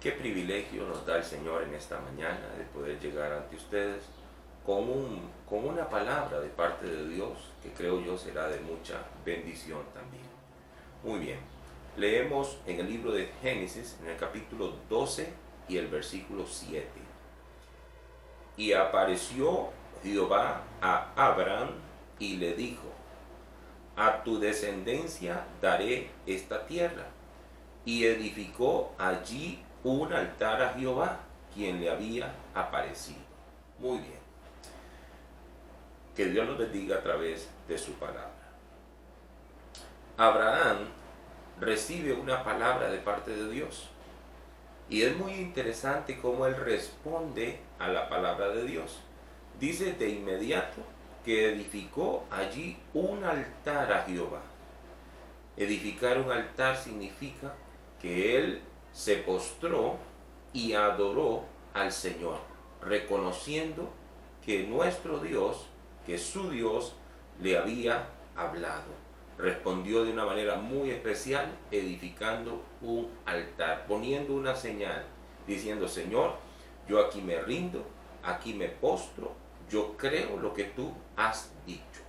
Qué privilegio nos da el Señor en esta mañana de poder llegar ante ustedes con, un, con una palabra de parte de Dios que creo yo será de mucha bendición también. Muy bien, leemos en el libro de Génesis, en el capítulo 12 y el versículo 7. Y apareció Jehová a Abraham y le dijo, a tu descendencia daré esta tierra. Y edificó allí un altar a Jehová, quien le había aparecido. Muy bien. Que Dios nos bendiga a través de su palabra. Abraham recibe una palabra de parte de Dios. Y es muy interesante cómo él responde a la palabra de Dios. Dice de inmediato que edificó allí un altar a Jehová. Edificar un altar significa que él se postró y adoró al Señor, reconociendo que nuestro Dios, que su Dios, le había hablado. Respondió de una manera muy especial, edificando un altar, poniendo una señal, diciendo, Señor, yo aquí me rindo, aquí me postro, yo creo lo que tú has dicho.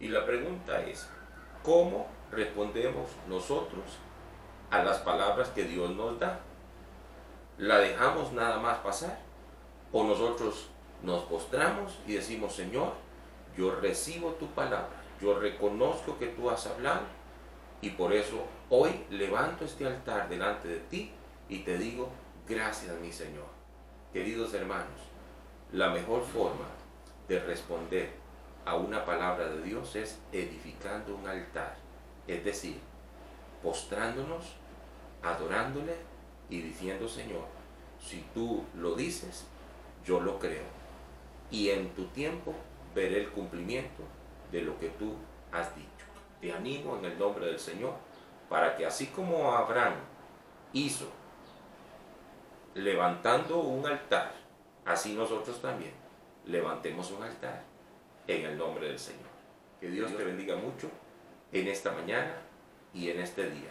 Y la pregunta es, ¿cómo respondemos nosotros a las palabras que Dios nos da? ¿La dejamos nada más pasar? ¿O nosotros nos postramos y decimos, Señor, yo recibo tu palabra, yo reconozco que tú has hablado y por eso hoy levanto este altar delante de ti y te digo, gracias mi Señor. Queridos hermanos, la mejor forma de responder a una palabra de Dios es edificando un altar, es decir, postrándonos, adorándole y diciendo, Señor, si tú lo dices, yo lo creo. Y en tu tiempo veré el cumplimiento de lo que tú has dicho. Te animo en el nombre del Señor para que así como Abraham hizo levantando un altar, así nosotros también levantemos un altar en el nombre del Señor. Que Dios te bendiga mucho en esta mañana y en este día,